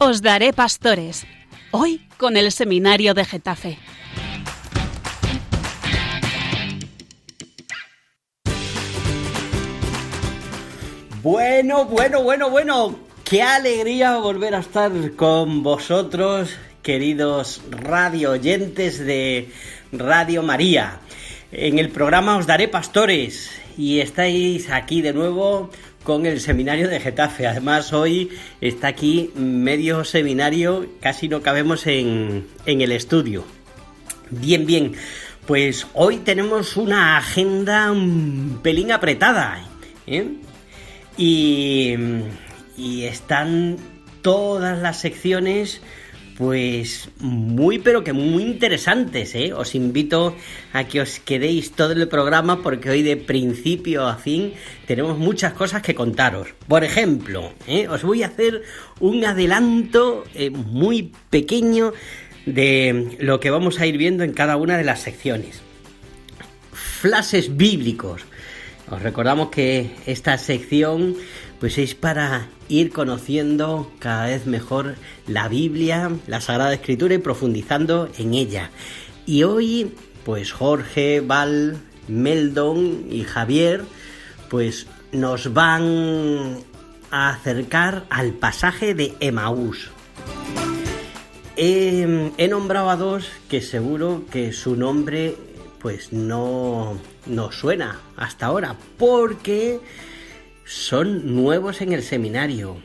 Os daré pastores. Hoy con el seminario de Getafe. Bueno, bueno, bueno, bueno. Qué alegría volver a estar con vosotros, queridos radio oyentes de Radio María. En el programa os daré pastores y estáis aquí de nuevo con el seminario de Getafe. Además, hoy está aquí medio seminario, casi no cabemos en, en el estudio. Bien, bien, pues hoy tenemos una agenda un pelín apretada. ¿eh? Y, y están todas las secciones pues muy pero que muy interesantes, ¿eh? Os invito a que os quedéis todo el programa porque hoy de principio a fin tenemos muchas cosas que contaros. Por ejemplo, ¿eh? os voy a hacer un adelanto eh, muy pequeño de lo que vamos a ir viendo en cada una de las secciones. Flashes bíblicos. Os recordamos que esta sección pues es para ir conociendo cada vez mejor la Biblia, la Sagrada Escritura y profundizando en ella. Y hoy, pues Jorge, Val, Meldon y Javier, pues nos van a acercar al pasaje de Emaús. He, he, nombrado a dos que seguro que su nombre pues no, no suena hasta ahora, porque son nuevos en el seminario.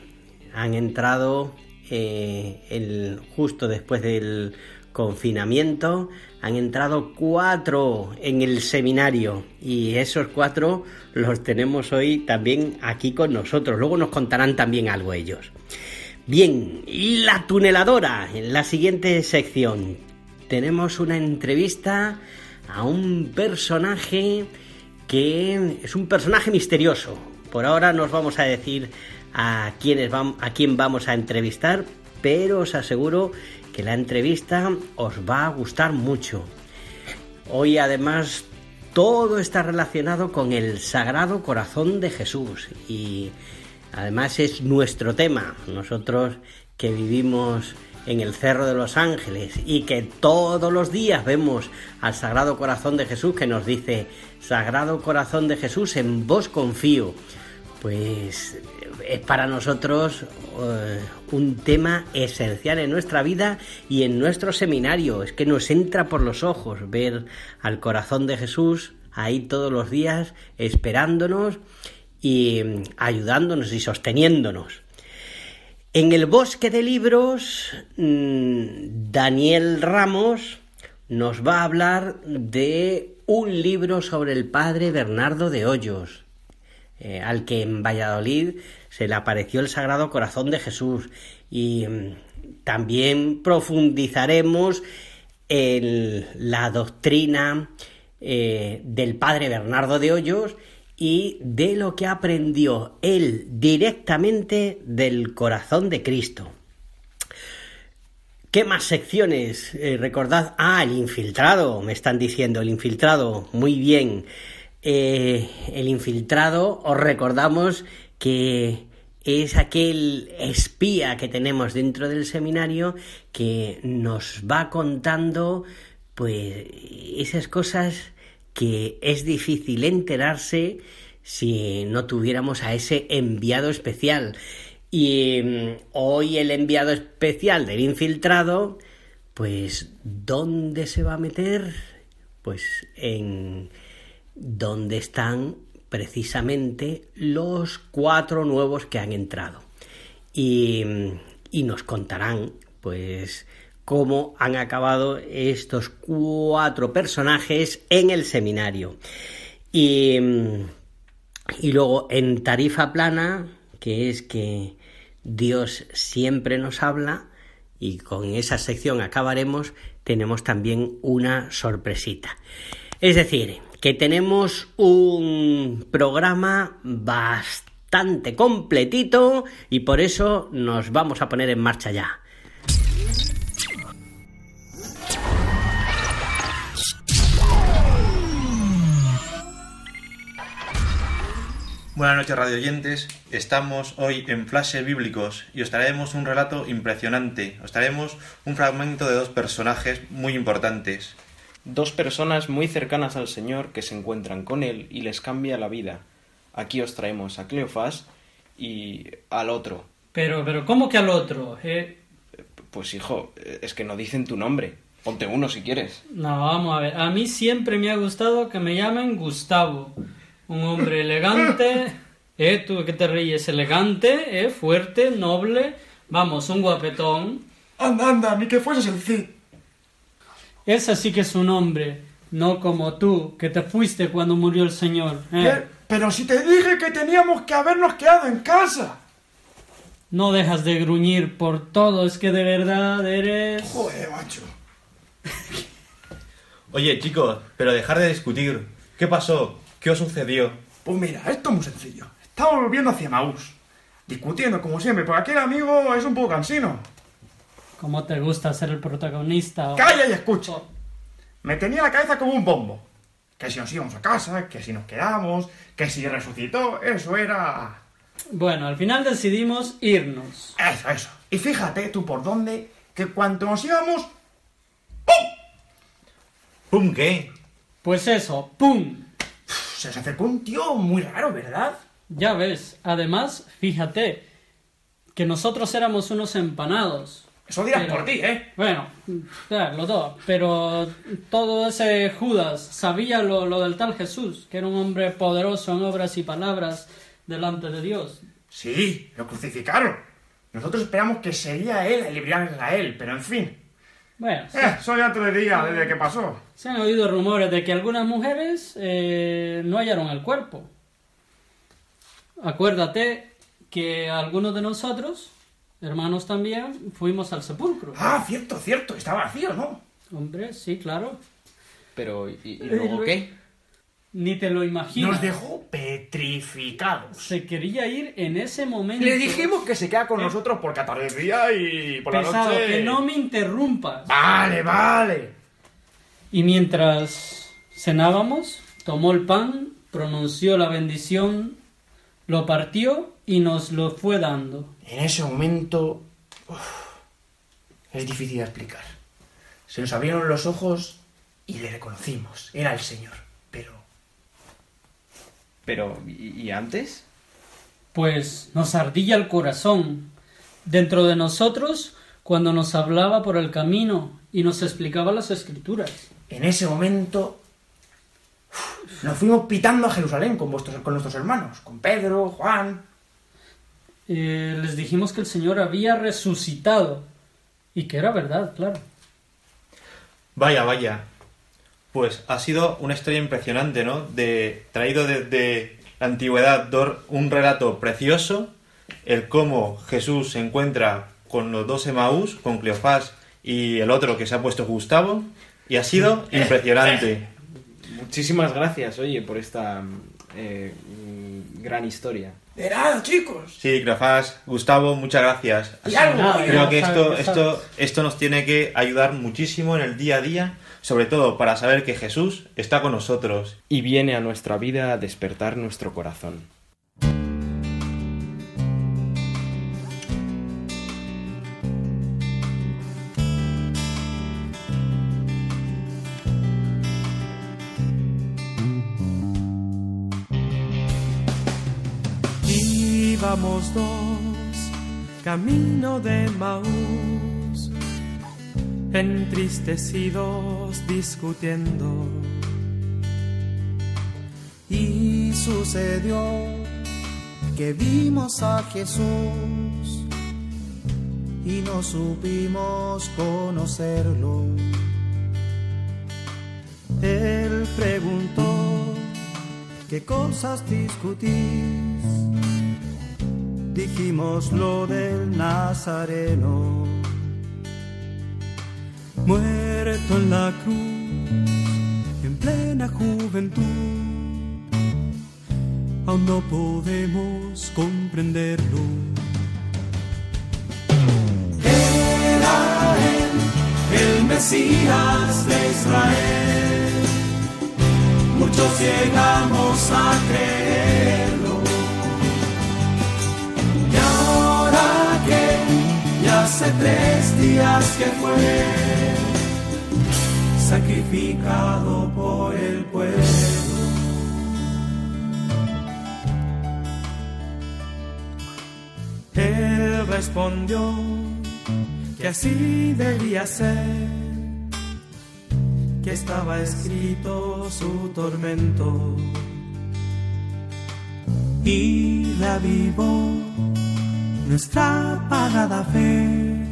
Han entrado eh, el, justo después del confinamiento. Han entrado cuatro en el seminario y esos cuatro los tenemos hoy también aquí con nosotros. Luego nos contarán también algo ellos. Bien, y la tuneladora. En la siguiente sección tenemos una entrevista a un personaje que es un personaje misterioso, por ahora nos vamos a decir a, quiénes a quién vamos a entrevistar, pero os aseguro que la entrevista os va a gustar mucho. Hoy además todo está relacionado con el Sagrado Corazón de Jesús y además es nuestro tema. Nosotros que vivimos en el Cerro de los Ángeles y que todos los días vemos al Sagrado Corazón de Jesús que nos dice, Sagrado Corazón de Jesús, en vos confío pues es para nosotros eh, un tema esencial en nuestra vida y en nuestro seminario. Es que nos entra por los ojos ver al corazón de Jesús ahí todos los días esperándonos y mm, ayudándonos y sosteniéndonos. En el bosque de libros, mm, Daniel Ramos nos va a hablar de un libro sobre el padre Bernardo de Hoyos eh, al que en Valladolid se le apareció el Sagrado Corazón de Jesús. Y mm, también profundizaremos en la doctrina eh, del Padre Bernardo de Hoyos y de lo que aprendió él directamente del corazón de Cristo. ¿Qué más secciones? Eh, recordad, ah, el infiltrado, me están diciendo, el infiltrado, muy bien. Eh, el infiltrado, os recordamos que es aquel espía que tenemos dentro del seminario que nos va contando pues esas cosas que es difícil enterarse si no tuviéramos a ese enviado especial. Y mm, hoy el enviado especial del infiltrado, pues ¿dónde se va a meter? Pues en donde están precisamente los cuatro nuevos que han entrado. Y, y nos contarán, pues, cómo han acabado estos cuatro personajes en el seminario. Y, y luego en tarifa plana, que es que Dios siempre nos habla, y con esa sección acabaremos, tenemos también una sorpresita. Es decir, que tenemos un programa bastante completito y por eso nos vamos a poner en marcha ya. Buenas noches, radio oyentes. Estamos hoy en Flashes Bíblicos y os traemos un relato impresionante. Os traemos un fragmento de dos personajes muy importantes. Dos personas muy cercanas al Señor que se encuentran con Él y les cambia la vida. Aquí os traemos a Cleofás y al otro. Pero, pero, ¿cómo que al otro? Eh, Pues hijo, es que no dicen tu nombre. Ponte uno si quieres. No, vamos a ver. A mí siempre me ha gustado que me llamen Gustavo. Un hombre elegante. ¿Eh? ¿Tú que te ríes? Elegante, ¿eh? Fuerte, noble. Vamos, un guapetón. Anda, anda, ni que fueses el Cid. Ese sí que es un hombre. No como tú, que te fuiste cuando murió el Señor. ¿eh? Pero si te dije que teníamos que habernos quedado en casa. No dejas de gruñir por todo. Es que de verdad eres... Joder, macho. Oye, chicos, pero dejar de discutir. ¿Qué pasó? ¿Qué os sucedió? Pues mira, esto es muy sencillo. Estamos volviendo hacia Maús. Discutiendo, como siempre, porque aquel amigo es un poco cansino. Como te gusta ser el protagonista. ¡Calla y escucha! Me tenía la cabeza como un bombo. Que si nos íbamos a casa, que si nos quedamos, que si resucitó, eso era... Bueno, al final decidimos irnos. Eso, eso. Y fíjate tú por dónde, que cuando nos íbamos... ¿Pum qué? Pues eso, ¡pum! Se nos acercó un tío muy raro, ¿verdad? Ya ves, además, fíjate, que nosotros éramos unos empanados. Eso dirás Pero- por ti, ¿eh? Bueno, claro, los dos. Pero todo ese Judas sabía lo, lo del tal Jesús, que era un hombre poderoso en obras y palabras delante de Dios. Sí, lo crucificaron. Nosotros esperamos que sería él el librar a Israel, pero en fin. Bueno, Eh, eso ya lo diría desde que pasó. se han oído rumores de que algunas mujeres eh, no hallaron el cuerpo. Acuérdate que algunos de nosotros, hermanos también, fuimos al sepulcro. Ah, cierto, cierto, está vacío, ¿no? Hombre, sí, claro. Pero, ¿y, y luego qué? Ni te lo imaginas. Nos dejó petrificados. Se quería ir en ese momento. Le dijimos que se queda con nosotros porque atardecía y por la Pesado, noche... que no me interrumpas. Vale, vale. Y mientras cenábamos, tomó el pan, pronunció la bendición, lo partió y nos lo fue dando. En ese momento... uf, es difícil de explicar. Se nos abrieron los ojos y le reconocimos. Era el Señor. Pero... Pero, ¿y, antes? Pues nos ardía el corazón dentro de nosotros cuando nos hablaba por el camino y nos explicaba las escrituras. En ese momento nos fuimos pitando a Jerusalén con, vuestros, con nuestros hermanos, con Pedro, Juan. Eh, les dijimos que el Señor había resucitado y que era verdad, claro. Vaya, vaya. Pues ha sido una historia impresionante, ¿no? De traído desde la antigüedad dor- un relato precioso, el cómo Jesús se encuentra con los dos Emaús, con Cleofás y el otro que se ha puesto Gustavo, y ha sido impresionante. Muchísimas gracias, oye, por esta eh, gran historia. De nada, chicos. Sí, Cleofás, Gustavo, muchas gracias. Y algo, nada, oye, Creo que esto, esto, esto nos tiene que ayudar muchísimo en el día a día, sobre todo para saber que Jesús está con nosotros. Y viene a nuestra vida a despertar nuestro corazón. Íbamos dos, camino de Maús, entristecidos discutiendo. Y sucedió que vimos a Jesús y no supimos conocerlo. Él preguntó, ¿qué cosas discutís? Dijimos lo del Nazareno. muerto en la cruz, en plena juventud. Aún no podemos comprenderlo. Era él, el Mesías de Israel. Muchos llegamos a creerlo. Hace tres días que fue sacrificado por el pueblo. Él respondió que así debía ser, que estaba escrito su tormento y reavivó nuestra apagada fe.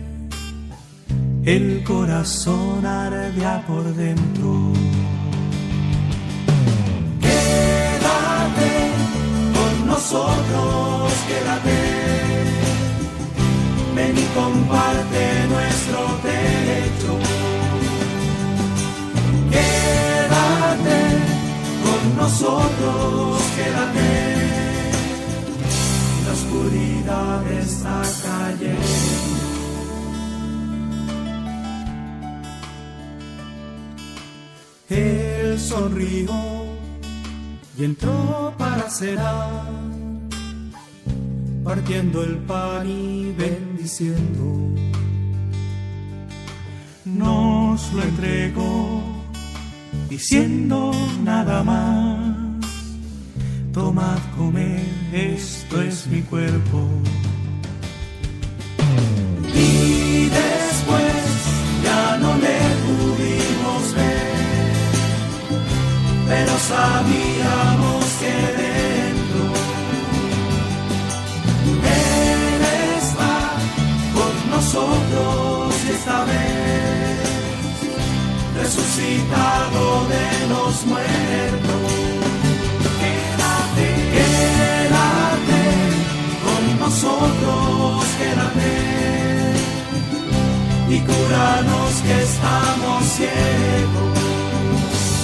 El corazón ardea por dentro. Quédate con nosotros, quédate. Ven y comparte nuestro techo. Quédate con nosotros, quédate. Oscuridad está. Él sonrió y entró para cenar, partiendo el pan y bendiciendo. Nos lo entregó diciendo nada más. Tomad, comed, esto es mi cuerpo. Y después ya no le pudimos ver, pero sabíamos que dentro Él está con nosotros esta vez, resucitado de los muertos. Nosotros, quédate y cúranos que estamos ciegos.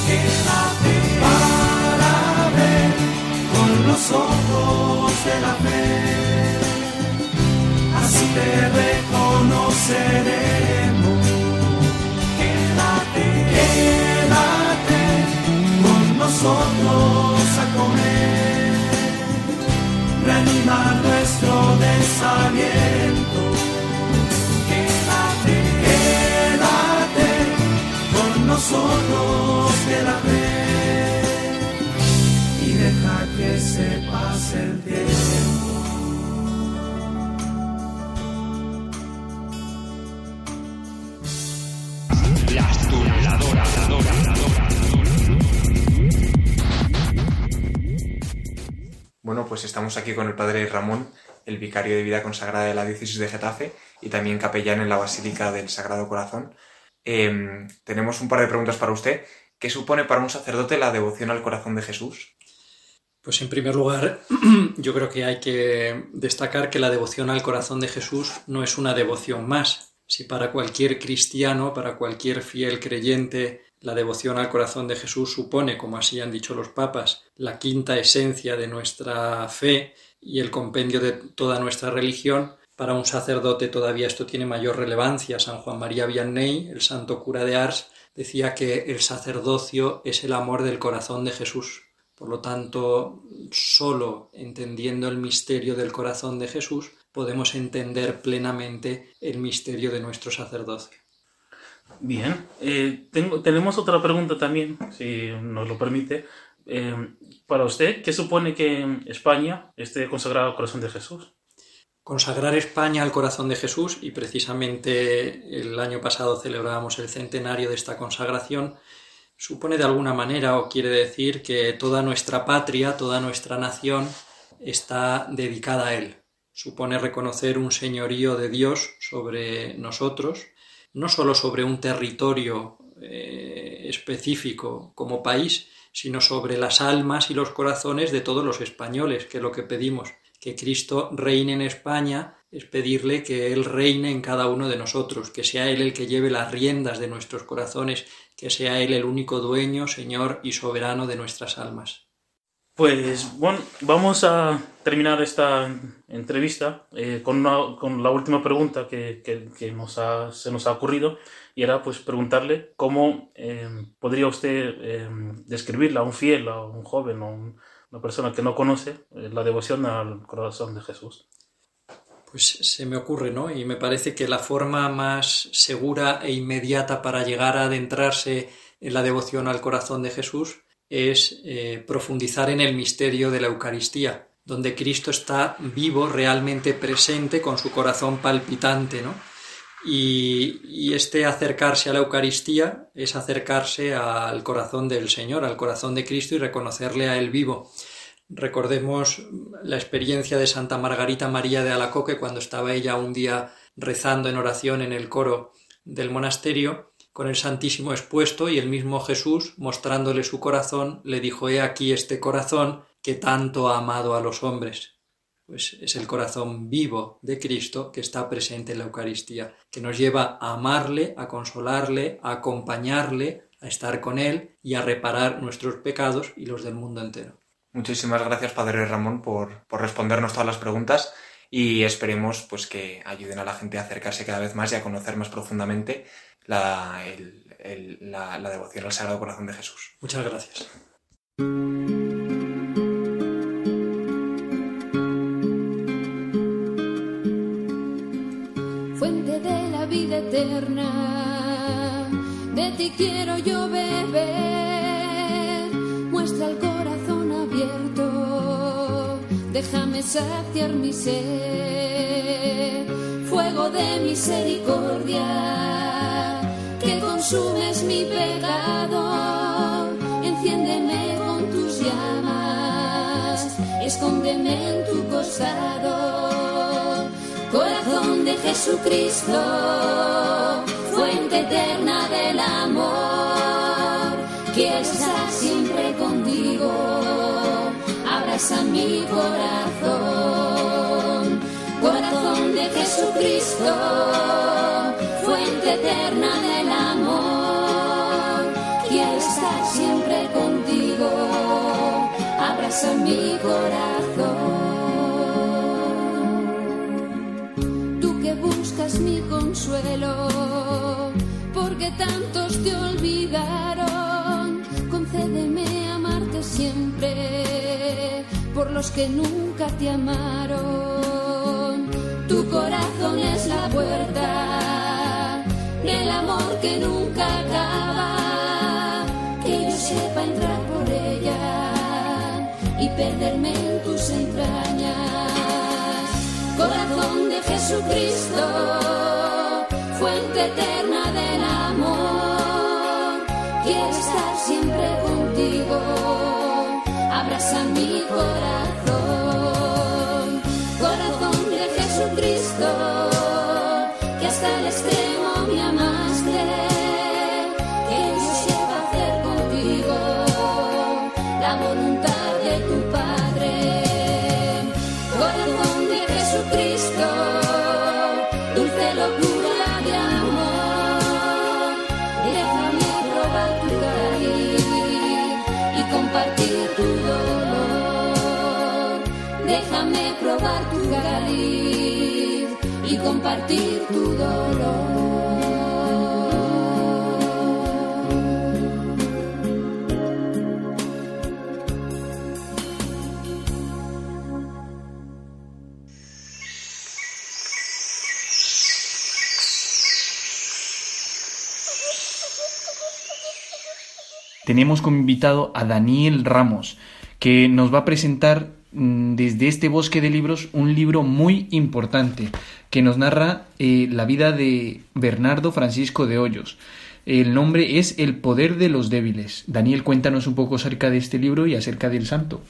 Quédate para ver con los ojos de la fe, así te reconoceremos. Quédate, quédate con nosotros a comer, reanimar nuestro desaliento. Quédate, quédate con nosotros fe y deja que se pase el tiempo. Bueno, pues estamos aquí con el padre Ramón, el vicario de vida consagrada de la diócesis de Getafe y también capellán en la Basílica del Sagrado Corazón. Eh, tenemos un par de preguntas para usted. ¿Qué supone para un sacerdote la devoción al corazón de Jesús? Pues en primer lugar, yo creo que hay que destacar que la devoción al corazón de Jesús no es una devoción más. Si para cualquier cristiano, para cualquier fiel creyente, la devoción al corazón de Jesús supone, como así han dicho los papas, la quinta esencia de nuestra fe y el compendio de toda nuestra religión, para un sacerdote todavía esto tiene mayor relevancia. San Juan María Vianney, el santo cura de Ars, decía que el sacerdocio es el amor del corazón de Jesús. Por lo tanto, solo entendiendo el misterio del corazón de Jesús podemos entender plenamente el misterio de nuestro sacerdocio. Bien, eh, tenemos otra pregunta también, si nos lo permite. Eh, para usted, ¿qué supone que España esté consagrada al corazón de Jesús? Consagrar España al corazón de Jesús, y precisamente el año pasado celebrábamos el centenario de esta consagración, supone de alguna manera o quiere decir que toda nuestra patria, toda nuestra nación está dedicada a Él. Supone reconocer un señorío de Dios sobre nosotros, no solo sobre un territorio eh, específico como país, sino sobre las almas y los corazones de todos los españoles, que es lo que pedimos, que Cristo reine en España, es pedirle que Él reine en cada uno de nosotros, que sea Él el que lleve las riendas de nuestros corazones, que sea Él el único dueño, Señor y soberano de nuestras almas. Pues bueno, vamos a terminar esta entrevista eh, con, una- con la última pregunta que, nos ha- se nos ha ocurrido y era pues preguntarle cómo eh, podría usted eh, describirle a un fiel, a un joven o un- una persona que no conoce eh, la devoción al corazón de Jesús. Pues se me ocurre, ¿no? Y me parece que la forma más segura e inmediata para llegar a adentrarse en la devoción al corazón de Jesús es eh, profundizar en el misterio de la Eucaristía, donde Cristo está vivo, realmente presente, con su corazón palpitante, ¿no? Y, y, este acercarse a la Eucaristía es acercarse al corazón del Señor, al corazón de Cristo y reconocerle a Él vivo. Recordemos la experiencia de Santa Margarita María de Alacoque cuando estaba ella un día rezando en oración en el coro del monasterio con el Santísimo expuesto y el mismo Jesús, mostrándole su corazón, le dijo, He aquí este corazón que tanto ha amado a los hombres. Pues es el corazón vivo de Cristo que está presente en la Eucaristía, que nos lleva a amarle, a consolarle, a acompañarle, a estar con Él y a reparar nuestros pecados y los del mundo entero. Muchísimas gracias, Padre Ramón, por, por respondernos todas las preguntas y esperemos pues, que ayuden a la gente a acercarse cada vez más y a conocer más profundamente la, el, el, la, la devoción al Sagrado Corazón de Jesús. Muchas gracias. Fuente de la vida eterna, de ti quiero yo beber, muestra el corazón abierto, déjame saciar mi sed, fuego de misericordia, consumes mi pecado, enciéndeme con tus llamas, escóndeme en tu costado. Corazón de Jesucristo, fuente eterna del amor, quiero estar siempre contigo, abraza mi corazón, corazón de Jesucristo, fuente eterna del amor, quiero estar siempre contigo, abraza mi corazón. buscas mi consuelo, porque tantos te olvidaron. Concédeme amarte siempre, por los que nunca te amaron. Tu corazón que nunca acaba, que yo sepa entrar por ella y perderme en tus entrañas corazón de Jesucristo, fuente eterna del amor. Quiero estar siempre contigo, abraza mi corazón, corazón de Jesucristo, que hasta el extremo compartir tu dolor. tenemos como invitado a Daniel Ramos, que nos va a presentar mm, desde este bosque de libros un libro muy importante que nos narra eh, la vida de Bernardo Francisco de Hoyos. El nombre es El poder de los débiles. Daniel, cuéntanos un poco acerca de este libro y acerca del santo.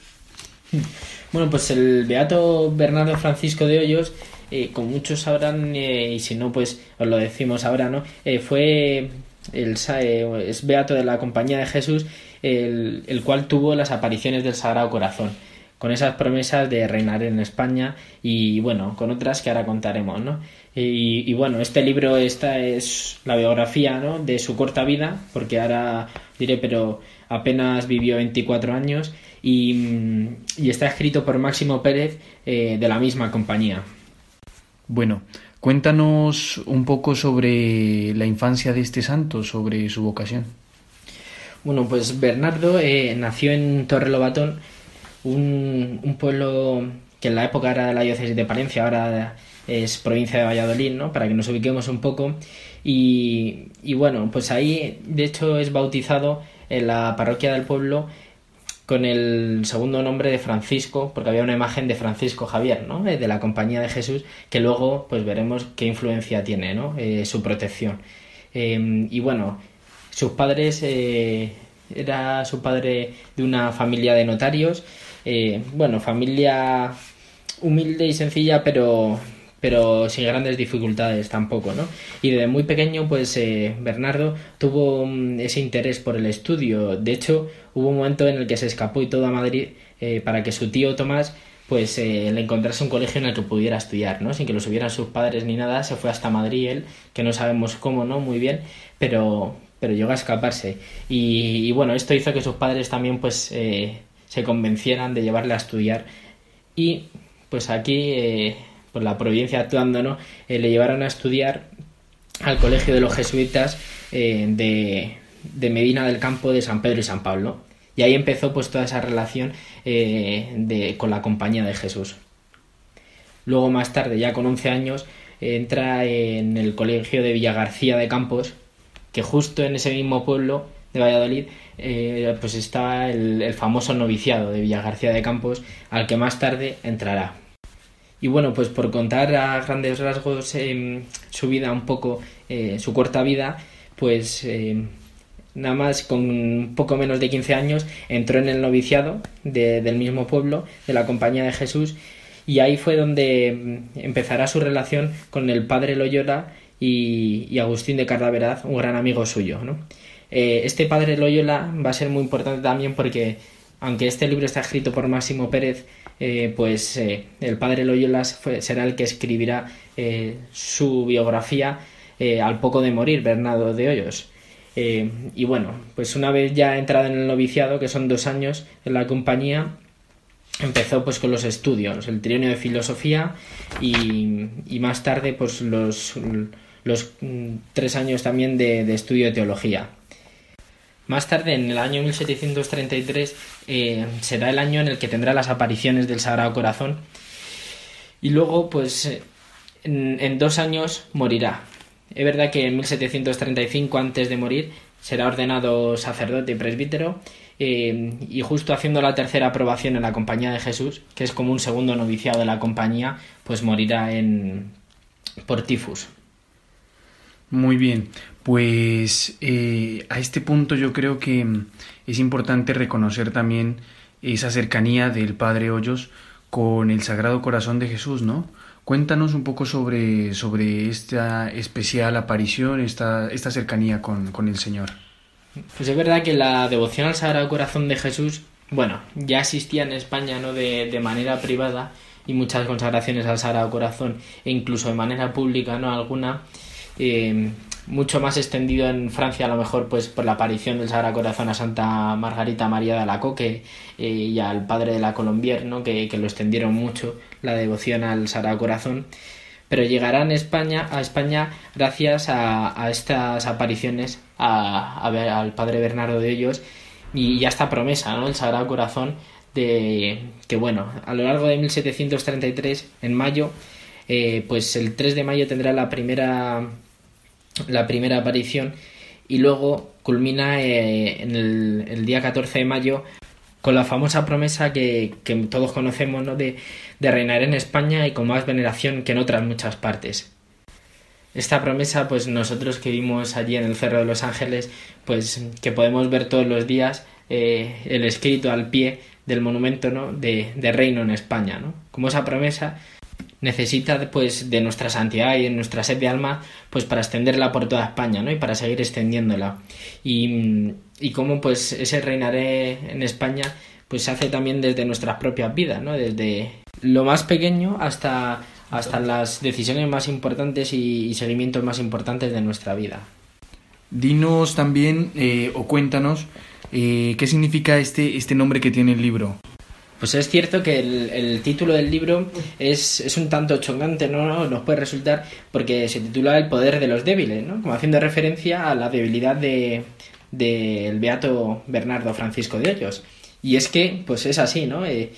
Bueno, pues el beato Bernardo Francisco de Hoyos, eh, como muchos sabrán, eh, y si no, pues os lo decimos ahora, ¿no? Eh, fue el, es beato de la Compañía de Jesús, el, el, cual tuvo las apariciones del Sagrado Corazón, con esas promesas de reinar en España y bueno, con otras que ahora contaremos, ¿no? Y, y bueno, este libro, esta es la biografía, ¿no? De su corta vida, porque ahora diré, pero apenas vivió 24 años y, y está escrito por Máximo Pérez eh, de la misma compañía. Bueno, Cuéntanos un poco sobre la infancia de este santo, sobre su vocación. Bueno, pues Bernardo eh, nació en Torrelobatón, un, pueblo que en la época era de la diócesis de Palencia, ahora es provincia de Valladolid, ¿no? Para que nos ubiquemos un poco. Y, y bueno, pues ahí de hecho es bautizado en la parroquia del pueblo con el segundo nombre de Francisco, porque había una imagen de Francisco Javier, ¿no? Eh, de la Compañía de Jesús, que luego pues veremos qué influencia tiene, ¿no? Eh, su protección. Eh, y bueno, sus padres, eh, era su padre de una familia de notarios, eh, bueno, familia humilde y sencilla, pero pero sin grandes dificultades tampoco, ¿no? Y desde muy pequeño, pues eh, Bernardo tuvo mm, ese interés por el estudio. De hecho, hubo un momento en el que se escapó y todo a Madrid eh, para que su tío Tomás pues le encontrase un colegio en el que pudiera estudiar, ¿no? Sin que lo subieran sus padres ni nada, se fue hasta Madrid él, que no sabemos cómo, ¿no? Muy bien, pero, pero llegó a escaparse. Y, bueno, esto hizo que sus padres también pues se convencieran de llevarle a estudiar. Y pues aquí, eh, por la providencia actuando, ¿no? Eh, le llevaron a estudiar al colegio de los jesuitas eh, de, de Medina del Campo de San Pedro y San Pablo. Y ahí empezó pues toda esa relación de, con la compañía de Jesús. Luego más tarde, ya con 11 años, entra en el colegio de Villagarcía de Campos, que justo en ese mismo pueblo de Valladolid eh, pues está el, el famoso noviciado de Villagarcía de Campos, al que más tarde entrará. Y bueno, pues por contar a grandes rasgos eh, su vida un poco, eh, su corta vida, pues nada más con poco menos de 15 años entró en el noviciado de- del mismo pueblo, de la Compañía de Jesús, y ahí fue donde mm, empezará su relación con el padre Loyola y, y Agustín de Cardaveraz, un gran amigo suyo. ¿no? Eh, este padre Loyola va a ser muy importante también porque, aunque este libro está escrito por Máximo Pérez, eh, pues eh, el padre Loyola será el que escribirá su biografía al poco de morir, Bernardo de Hoyos. Y bueno, pues una vez ya entrado en el noviciado, que son dos años en la compañía, empezó pues con los estudios, el trienio de filosofía y, más tarde pues los, los mm, tres años también de estudio de teología. Más tarde, en el año 1733, eh, será el año en el que tendrá las apariciones del Sagrado Corazón y luego pues en, en dos años morirá. Es verdad que en 1735, antes de morir, será ordenado sacerdote y presbítero eh, y justo haciendo la tercera aprobación en la Compañía de Jesús, que es como un segundo noviciado de la compañía, pues morirá en por tifus. Muy bien, pues eh, a este punto yo creo que mm, es importante reconocer también esa cercanía del Padre Hoyos con el Sagrado Corazón de Jesús, ¿no? Cuéntanos un poco sobre, sobre esta especial aparición, esta, esta cercanía con, con el Señor. Pues es verdad que la devoción al Sagrado Corazón de Jesús, bueno, ya existía en España, ¿no? De, de manera privada y muchas consagraciones al Sagrado Corazón e incluso de manera pública, ¿no? Alguna, eh, mucho más extendido en Francia a lo mejor pues por la aparición del Sagrado Corazón a Santa Margarita María de Alacoque eh, y al Padre de la Colombier, ¿no? Que, que lo extendieron mucho la devoción al Sagrado Corazón pero llegarán a España, a España gracias a, a estas apariciones a, al padre Bernardo de Hoyos y, y a esta promesa, ¿no? El Sagrado Corazón de que bueno, a lo largo de 1733, en mayo, eh, pues el 3 de mayo tendrá la primera la primera aparición y luego culmina eh, en el, día 14 de mayo con la famosa promesa que, que todos conocemos ¿no? de, de reinar en España y con más veneración que en otras muchas partes. Esta promesa, pues nosotros que vimos allí en el Cerro de los Ángeles, pues que podemos ver todos los días eh, el escrito al pie del monumento ¿no? de, de reino en España. ¿no? Como esa promesa necesita pues de nuestra santidad y de nuestra sed de alma pues para extenderla por toda España ¿no? y para seguir extendiéndola y, y cómo pues ese reinaré en España pues se hace también desde nuestras propias vidas ¿no? desde lo más pequeño hasta hasta las decisiones más importantes y, seguimientos más importantes de nuestra vida Dinos también eh, o cuéntanos eh, qué significa este, este nombre que tiene el libro. Pues es cierto que el, título del libro es, un tanto chocante, ¿no? Nos puede resultar porque se titula El poder de los débiles, ¿no? Como haciendo referencia a la debilidad de del beato Bernardo Francisco de Hoyos. Y es que, pues es así, ¿no? Eh,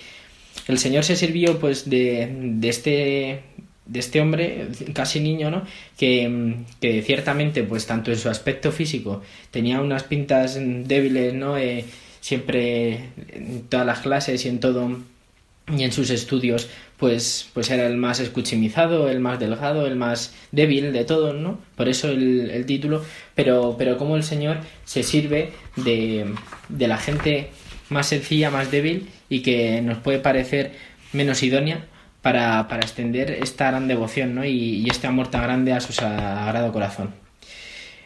el Señor se sirvió, pues, de, de este de este hombre, casi niño, ¿no? Que, que ciertamente, pues tanto en su aspecto físico tenía unas pintas débiles, ¿no? Eh, siempre en todas las clases y en todo y en sus estudios pues pues era el más escuchimizado, el más delgado, el más débil de todos, ¿no? Por eso el, el título, pero pero como el Señor se sirve de, de la gente más sencilla, más débil y que nos puede parecer menos idónea para, para extender esta gran devoción ¿no? y, y este amor tan grande a su sagrado corazón.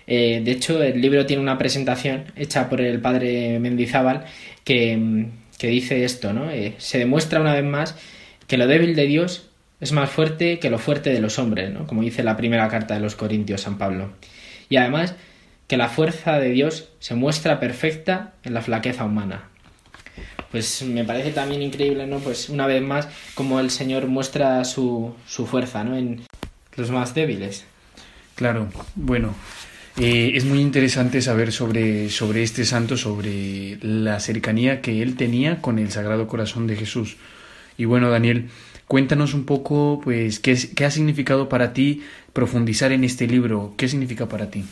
Eh, de hecho, el libro tiene una presentación hecha por el padre Mendizábal que, mm, que dice esto, ¿no? Eh, se demuestra una vez más que lo débil de Dios es más fuerte que lo fuerte de los hombres, ¿no? Como dice la primera carta de los Corintios San Pablo. Y además que la fuerza de Dios se muestra perfecta en la flaqueza humana. Pues me parece también increíble, ¿no? Pues una vez más, como el Señor muestra su, su fuerza, ¿no? En los más débiles. Claro, bueno, eh, es muy interesante saber sobre, sobre este santo, sobre la cercanía que él tenía con el Sagrado Corazón de Jesús. Y bueno, Daniel, cuéntanos un poco, pues, qué, ha significado para ti profundizar en este libro. ¿Qué significa para ti?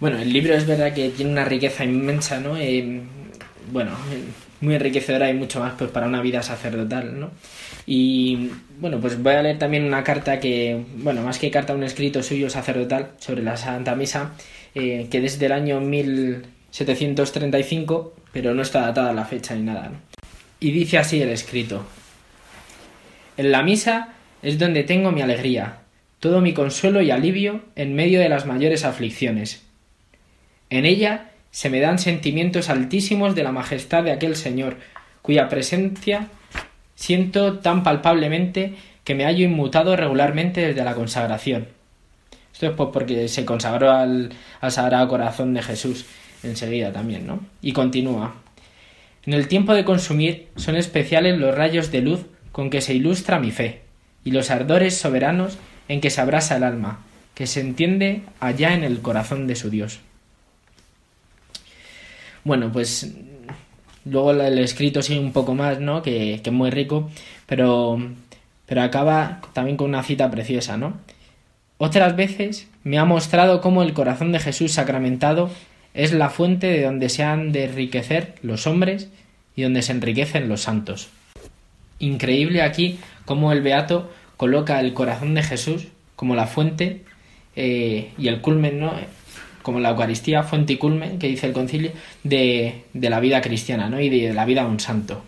Bueno, el libro es verdad que tiene una riqueza inmensa, ¿no? Eh, bueno, muy enriquecedora y mucho más pues para una vida sacerdotal, ¿no? Y bueno, pues voy a leer también una carta que, bueno, más que carta, un escrito suyo sacerdotal sobre la Santa Misa, eh, que desde el año 1735, pero no está datada la fecha ni nada, ¿no? Y dice así el escrito. En la misa es donde tengo mi alegría, todo mi consuelo y alivio en medio de las mayores aflicciones. En ella se me dan sentimientos altísimos de la majestad de aquel Señor, cuya presencia siento tan palpablemente que me hallo inmutado regularmente desde la consagración. Esto es pues porque se consagró al, al Sagrado Corazón de Jesús enseguida también, ¿no? Y continúa. En el tiempo de consumir son especiales los rayos de luz con que se ilustra mi fe, y los ardores soberanos en que se abrasa el alma, que se entiende allá en el corazón de su Dios. Bueno, pues luego el escrito sigue un poco más, ¿no? Que, que es muy rico, pero, pero acaba también con una cita preciosa, ¿no? Otras veces me ha mostrado cómo el corazón de Jesús sacramentado es la fuente de donde se han de enriquecer los hombres y donde se enriquecen los santos. Increíble aquí cómo el Beato coloca el corazón de Jesús como la fuente eh, y el culmen, ¿no? Como la Eucaristía, fuente y culmen, que dice el concilio, de, de la vida cristiana ¿no? y de la vida de un santo.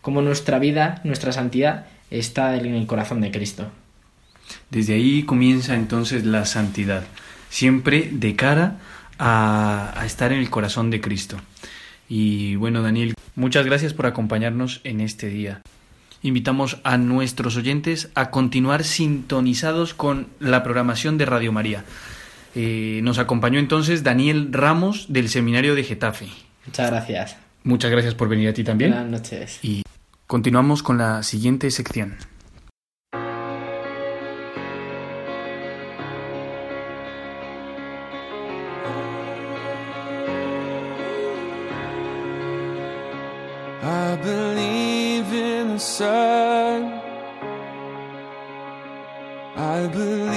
Como nuestra vida, nuestra santidad, está en el corazón de Cristo. Desde ahí comienza entonces la santidad, siempre de cara a, a estar en el corazón de Cristo. Y bueno, Daniel, muchas gracias por acompañarnos en este día. Invitamos a nuestros oyentes a continuar sintonizados con la programación de Radio María. Eh, nos acompañó entonces Daniel Ramos del Seminario de Getafe. Muchas gracias. Muchas gracias por venir a ti también. Buenas noches. Y continuamos con la siguiente sección. I believe in the sun. I believe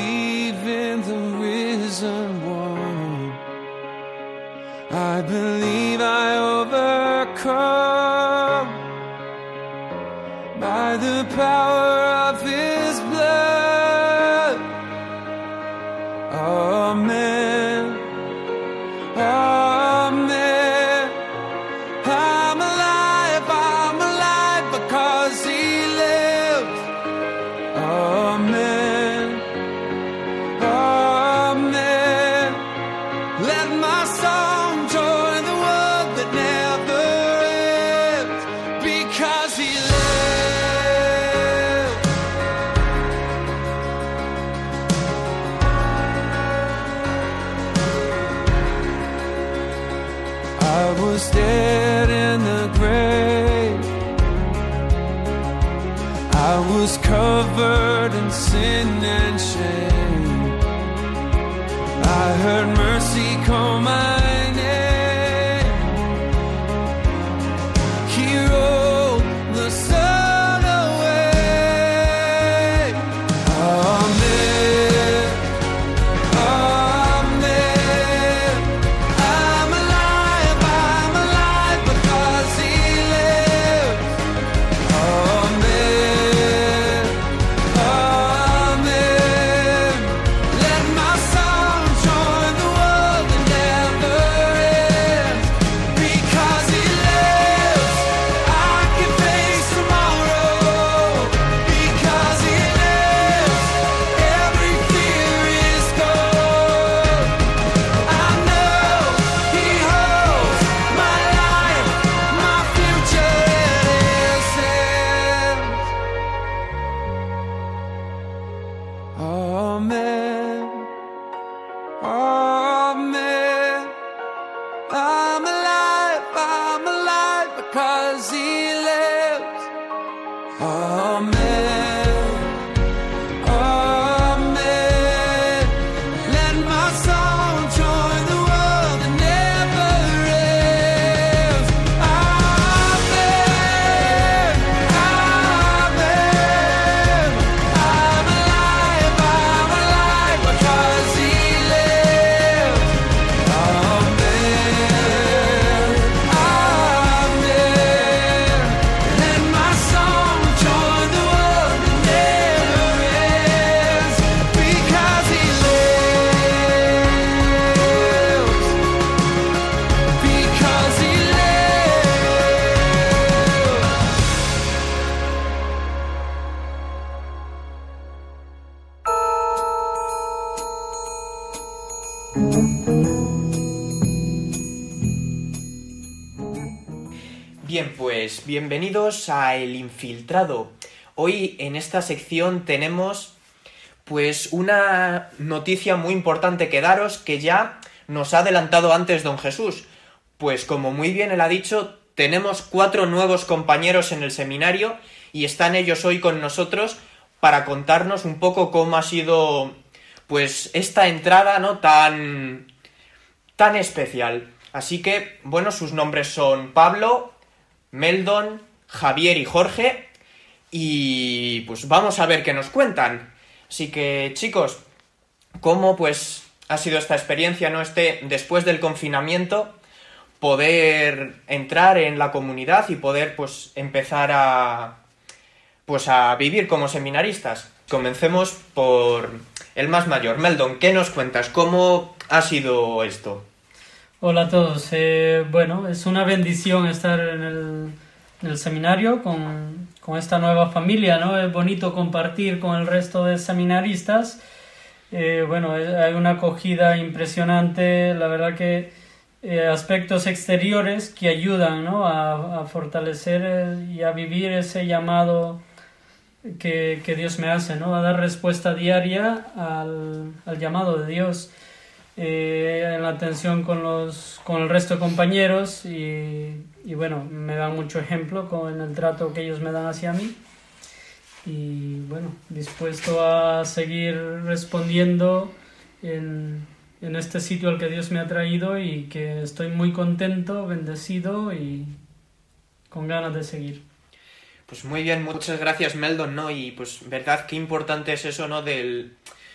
Bien, bienvenidos a El Infiltrado. Hoy en esta sección tenemos pues una noticia muy importante que daros que ya nos ha adelantado antes don Jesús. Pues como muy bien él ha dicho, tenemos cuatro nuevos compañeros en el seminario y están ellos hoy con nosotros para contarnos un poco cómo ha sido pues esta entrada no tan tan especial. Así que, bueno, sus nombres son Pablo, Meldon, Javier y Jorge. Y pues vamos a ver qué nos cuentan. Así que, chicos, ¿cómo pues ha sido esta experiencia, no? Este, después del confinamiento, poder entrar en la comunidad y poder pues empezar a pues a vivir como seminaristas. Comencemos por el más mayor. Meldon, ¿qué nos cuentas? ¿Cómo ha sido esto? Hola a todos. Eh, bueno, es una bendición estar en el, seminario con, esta nueva familia, ¿no? Es bonito compartir con el resto de seminaristas. Eh, bueno, hay una acogida impresionante, la verdad que eh, aspectos exteriores que ayudan, ¿no? A, fortalecer eh, y a vivir ese llamado que, Dios me hace, ¿no? A dar respuesta diaria al llamado de Dios eh, en la atención con, los, con el resto de compañeros y, y bueno, me dan mucho ejemplo con el trato que ellos me dan hacia mí y bueno, dispuesto a seguir respondiendo en, en este sitio al que Dios me ha traído y que estoy muy contento, bendecido y con ganas de seguir. Pues muy bien, muchas gracias Meldon, ¿no? Y pues verdad qué importante es eso, ¿no? Del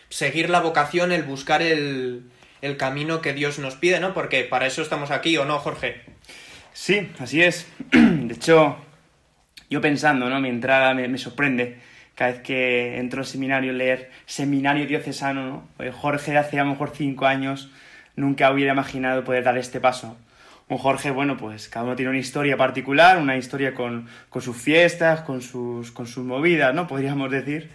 seguir la vocación, el buscar el, el camino que Dios nos pide, ¿no? Porque para eso estamos aquí, ¿o no, Jorge? Sí, así es. De hecho, yo pensando, ¿no? Mi entrada me, sorprende cada vez que entro al seminario leer seminario diocesano, ¿no? Jorge hace a lo mejor cinco años nunca hubiera imaginado poder dar este paso. Un Jorge, bueno, pues cada uno tiene una historia particular, una historia con, con sus fiestas, con sus, con sus movidas, ¿no? Podríamos decir.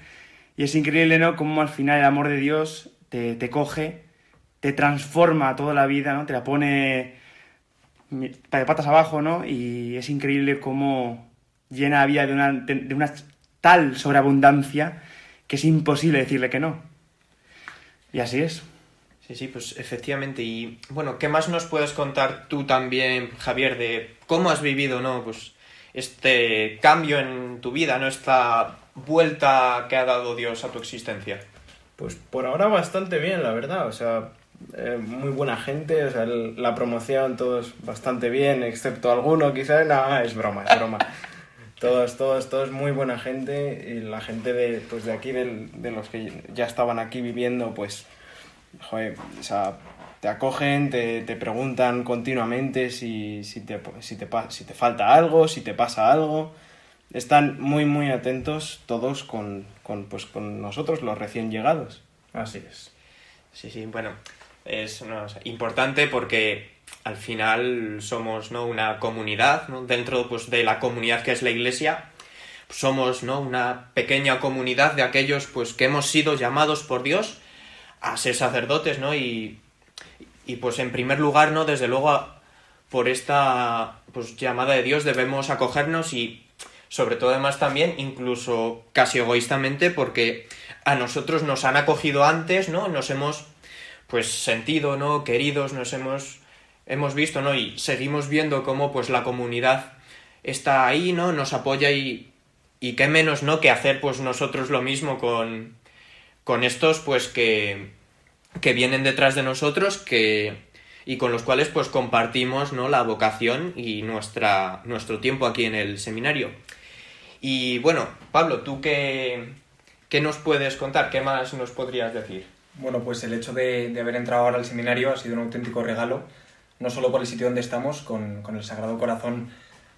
Y es increíble, ¿no? Cómo al final el amor de Dios te, te coge, te transforma toda la vida, ¿no? Te la pone de patas abajo, ¿no? Y es increíble cómo llena la vida de una, de, de una tal sobreabundancia que es imposible decirle que no. Y así es. Sí, sí, pues efectivamente. Y bueno, ¿qué más nos puedes contar tú también, Javier, de cómo has vivido, ¿no? Pues este cambio en tu vida, ¿no? Esta vuelta que ha dado Dios a tu existencia. Pues por ahora bastante bien, la verdad. O sea, eh, muy buena gente. O sea, el- la promoción, todos bastante bien, excepto alguno quizás. No, es broma, es broma. Todos, todos, todos muy buena gente. Y la gente de, pues de aquí, del- de los que ya estaban aquí viviendo, pues, joder, o sea, te acogen, te, te preguntan continuamente si, si, te, si, te, si te falta algo, si te pasa algo. Están muy, muy atentos todos con, con, pues, con nosotros, los recién llegados. Así es. Sí, sí, bueno, es importante porque al final somos ¿no? una comunidad, ¿no? dentro pues, de la comunidad que es la iglesia, somos ¿no? una pequeña comunidad de aquellos pues, que hemos sido llamados por Dios a ser sacerdotes, ¿no? Y, y pues en primer lugar, ¿no? Desde luego, por esta pues, llamada de Dios debemos acogernos y sobre todo además también, incluso casi egoístamente, porque a nosotros nos han acogido antes, ¿no? Nos hemos pues sentido, ¿no? Queridos, nos hemos hemos visto, ¿no? Y seguimos viendo cómo pues la comunidad está ahí, ¿no? Nos apoya y y qué menos, ¿no? Que hacer pues nosotros lo mismo con con estos pues que que vienen detrás de nosotros, que y con los cuales pues compartimos, ¿no? La vocación y nuestra nuestro tiempo aquí en el seminario. Y bueno, Pablo, ¿tú qué, qué nos puedes contar? ¿Qué más nos podrías decir? Bueno, pues el hecho de, de haber entrado ahora al seminario ha sido un auténtico regalo, no solo por el sitio donde estamos, con, con el Sagrado Corazón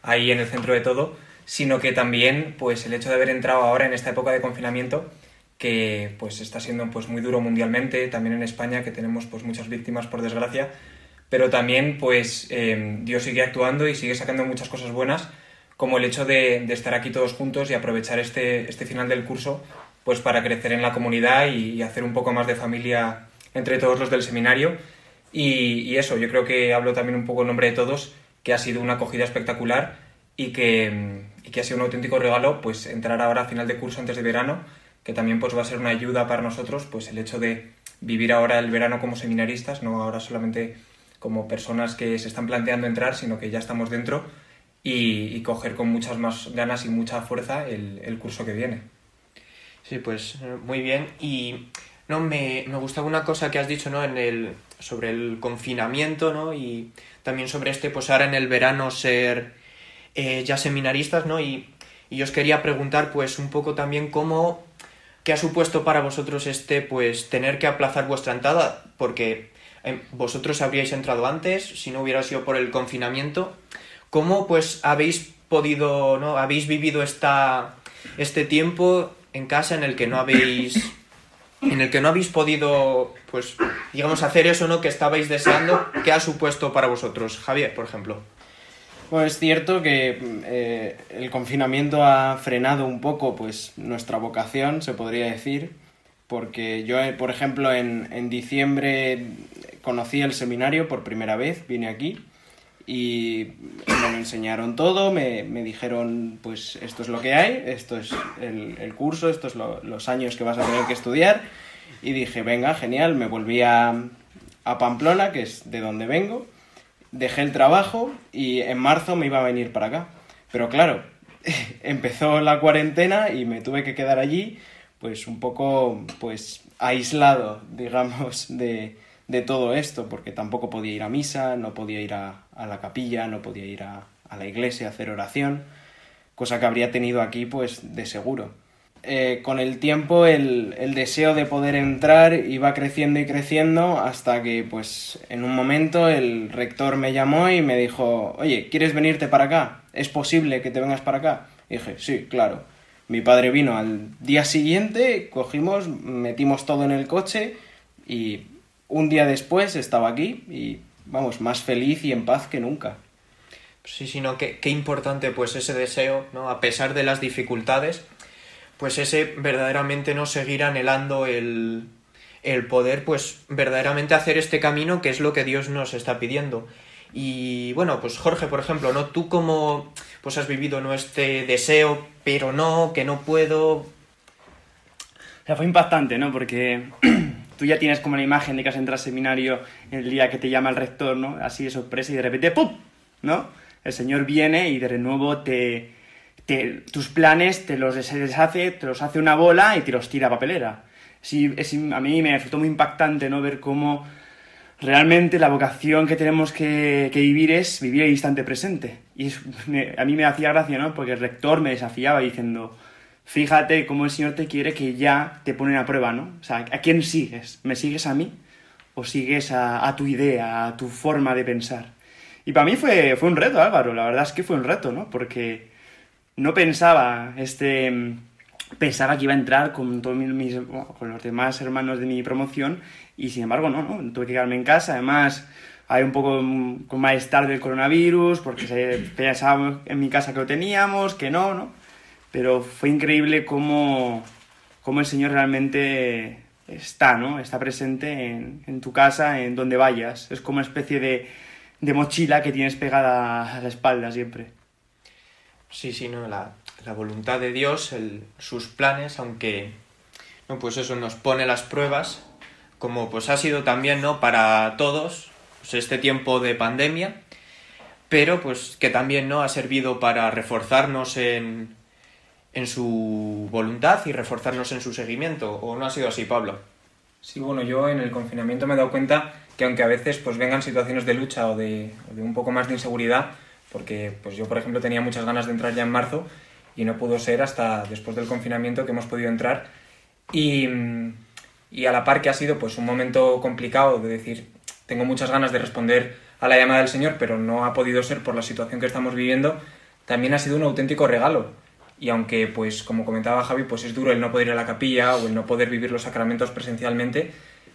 ahí en el centro de todo, sino que también pues el hecho de haber entrado ahora en esta época de confinamiento que pues está siendo pues muy duro mundialmente, también en España que tenemos pues muchas víctimas por desgracia, pero también pues eh, Dios sigue actuando y sigue sacando muchas cosas buenas, como el hecho de, de estar aquí todos juntos y aprovechar este, este final del curso pues para crecer en la comunidad y, hacer un poco más de familia entre todos los del seminario. Y, eso, yo creo que hablo también un poco en nombre de todos, que ha sido una acogida espectacular y que, que ha sido un auténtico regalo pues entrar ahora a final de curso antes de verano, que también pues va a ser una ayuda para nosotros pues el hecho de vivir ahora el verano como seminaristas, no ahora solamente como personas que se están planteando entrar, sino que ya estamos dentro y, coger con muchas más ganas y mucha fuerza el curso que viene. Sí, pues eh, muy bien. Y no me, me gustaba una cosa que has dicho, ¿no? En el, sobre el confinamiento, ¿no? Y también sobre este, pues ahora en el verano ser eh, ya seminaristas, ¿no? Y, y os quería preguntar, pues, un poco también cómo, qué ha supuesto para vosotros este, pues, tener que aplazar vuestra entrada, porque eh, vosotros habríais entrado antes, si no hubiera sido por el confinamiento. ¿Cómo, pues, habéis podido, ¿no? Habéis vivido esta, este tiempo en casa en el que no habéis en el que no habéis podido pues digamos hacer eso no que estabais deseando qué ha supuesto para vosotros Javier por ejemplo Bueno, es cierto que eh, el confinamiento ha frenado un poco pues nuestra vocación, se podría decir, porque yo, eh, por ejemplo, en, en diciembre conocí el seminario por primera vez, vine aquí y me lo enseñaron todo, me, me dijeron pues esto es lo que hay, esto es el, el curso, estos son los años que vas a tener que estudiar y dije, venga, genial, me volví a, a Pamplona, que es de donde vengo, dejé el trabajo y en marzo me iba a venir para acá. Pero claro, empezó la cuarentena y me tuve que quedar allí, pues un poco pues aislado, digamos, de, de todo esto, porque tampoco podía ir a misa, no podía ir a, la capilla, no podía ir a, a la iglesia a hacer oración, cosa que habría tenido aquí pues de seguro. Eh, con el tiempo el, el deseo de poder entrar iba creciendo y creciendo hasta que pues en un momento el rector me llamó y me dijo, oye, ¿quieres venirte para acá? ¿Es posible que te vengas para acá? Y dije, sí, claro. Mi padre vino al día siguiente, cogimos, metimos todo en el coche y un día después estaba aquí y vamos, más feliz y en paz que nunca. sí sino que qué importante pues ese deseo no a pesar de las dificultades pues ese verdaderamente no seguir anhelando el, el poder pues verdaderamente hacer este camino que es lo que Dios nos está pidiendo. Y bueno, pues Jorge, por ejemplo, ¿no? Tú cómo pues has vivido ¿no? este deseo, pero no, que no puedo. O sea, fue impactante, ¿no? Porque tú ya tienes como la imagen de que has entrado al seminario el día que te llama el rector, ¿no? Así de sorpresa y de repente ¡pum! ¿no? El Señor viene y de nuevo te, tus planes te los deshace, te los hace una bola y te los tira a papelera. Sí, es, a mí me resultó muy impactante no ver cómo realmente la vocación que tenemos que, que vivir es vivir el instante presente. Y me- a mí me hacía gracia, ¿no? Porque el rector me desafiaba diciendo, fíjate cómo el Señor te quiere que ya te ponen a prueba, ¿no? O sea, ¿a quién sigues? ¿Me sigues a mí? ¿O sigues a, tu idea, a tu forma de pensar? Y para mí fue, fue un reto, Álvaro, la verdad es que fue un reto, ¿no? Porque no pensaba este mm, pensaba que iba a entrar con todos mis, con los demás hermanos de mi promoción y sin embargo no, no tuve que quedarme en casa además hay un poco mm, con malestar del coronavirus porque pensaba en mi casa que lo teníamos que no no pero fue increíble cómo, cómo el Señor realmente está no está presente en, tu casa en donde vayas es como una especie de, mochila que tienes pegada a la espalda siempre Sí, sí, no, la, voluntad de Dios, sus planes, aunque no, pues eso nos pone las pruebas, como pues ha sido también, ¿no? Para todos, pues este tiempo de pandemia, pero pues que también, ¿no? Ha servido para reforzarnos en, en su voluntad y reforzarnos en su seguimiento, ¿o no ha sido así, Pablo? Sí, bueno, yo en el confinamiento me he dado cuenta que aunque a veces pues vengan situaciones de lucha o de, un poco más de inseguridad, porque pues yo por ejemplo tenía muchas ganas de entrar ya en marzo y no pudo ser hasta después del confinamiento que hemos podido entrar y, y a la par que ha sido pues un momento complicado de decir tengo muchas ganas de responder a la llamada del Señor pero no ha podido ser por la situación que estamos viviendo también ha sido un auténtico regalo y aunque pues como comentaba Javi pues es duro el no poder ir a la capilla o el no poder vivir los sacramentos presencialmente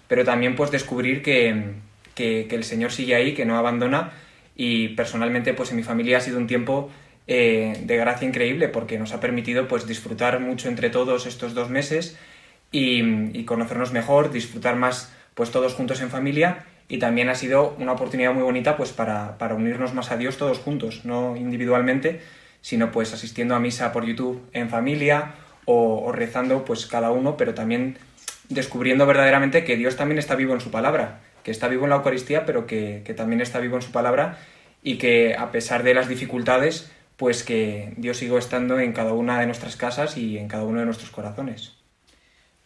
pero también pues descubrir que, que, el Señor sigue ahí que no abandona. Y personalmente pues en mi familia ha sido un tiempo eh, de gracia increíble porque nos ha permitido pues disfrutar mucho entre todos estos dos meses y, y conocernos mejor, disfrutar más pues todos juntos en familia. Y también ha sido una oportunidad muy bonita pues para, para unirnos más a Dios todos juntos, no individualmente, sino pues asistiendo a misa por YouTube en familia o, rezando pues cada uno, pero también descubriendo verdaderamente que Dios también está vivo en su palabra, que está vivo en la Eucaristía, pero que, que también está vivo en su palabra y que a pesar de las dificultades, pues que Dios sigue estando en cada una de nuestras casas y en cada uno de nuestros corazones.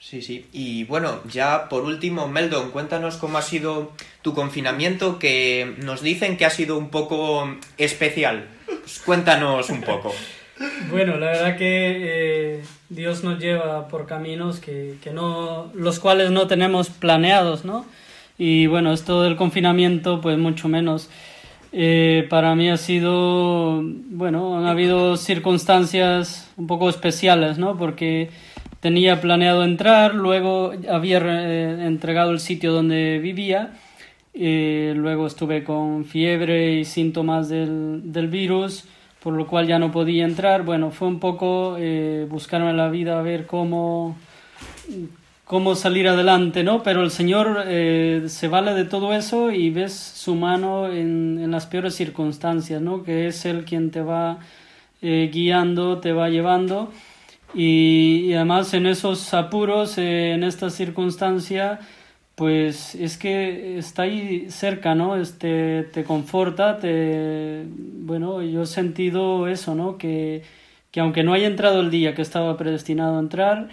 Sí, sí. Y bueno, ya por último, Meldon, cuéntanos cómo ha sido tu confinamiento, que nos dicen que ha sido un poco especial. Pues cuéntanos un poco. Bueno, la verdad que eh, Dios nos lleva por caminos que, que no, los cuales no tenemos planeados, ¿no? Y bueno, esto del confinamiento, pues mucho menos. Eh, para mí ha sido, bueno, han habido circunstancias un poco especiales, ¿no? Porque tenía planeado entrar, luego había eh, entregado el sitio donde vivía, eh, luego estuve con fiebre y síntomas del, del virus, por lo cual ya no podía entrar. Bueno, fue un poco eh, buscarme la vida a ver cómo, cómo salir adelante, ¿no? Pero el Señor eh, se vale de todo eso y ves su mano en, en las peores circunstancias, ¿no? Que es Él quien te va guiando, te va llevando. Y, y además en esos apuros, en esta circunstancia, pues es que está ahí cerca, ¿no? Este, te conforta, te... Bueno, yo he sentido eso, ¿no? Que, que aunque no haya entrado el día que estaba predestinado a entrar,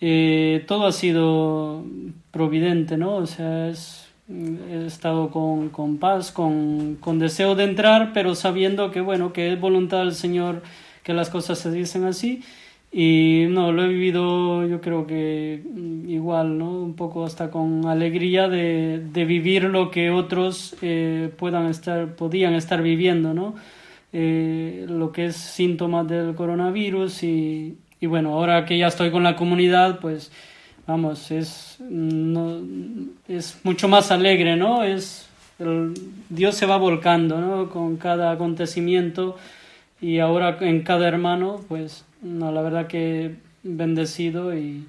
eh, todo ha sido providente, ¿no? O sea, es, he estado con, con paz, con, con deseo de entrar, pero sabiendo que, bueno, que es voluntad del Señor que las cosas se dicen así. Y no, lo he vivido yo creo que mm, igual, ¿no? Un poco hasta con alegría de, de vivir lo que otros eh, puedan estar, podían estar viviendo, ¿no? Eh, lo que es síntomas del coronavirus y, y bueno, ahora que ya estoy con la comunidad, pues vamos, es, no, es mucho más alegre, ¿no? Es, el- Dios se va volcando, ¿no? Con cada acontecimiento y ahora en cada hermano, pues no, la verdad que bendecido y